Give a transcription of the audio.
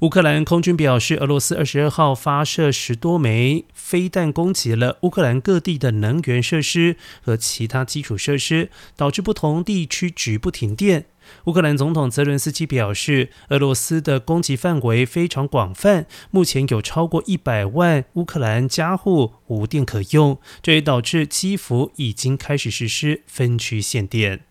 乌克兰空军表示俄罗斯二十二号发射十多枚飞弹攻击了乌克兰各地的能源设施和其他基础设施导致不同地区局部停电。乌克兰总统泽伦斯基表示俄罗斯的攻击范围非常广泛目前有超过一百万乌克兰家户无电可用这也导致基辅已经开始实施分区限电。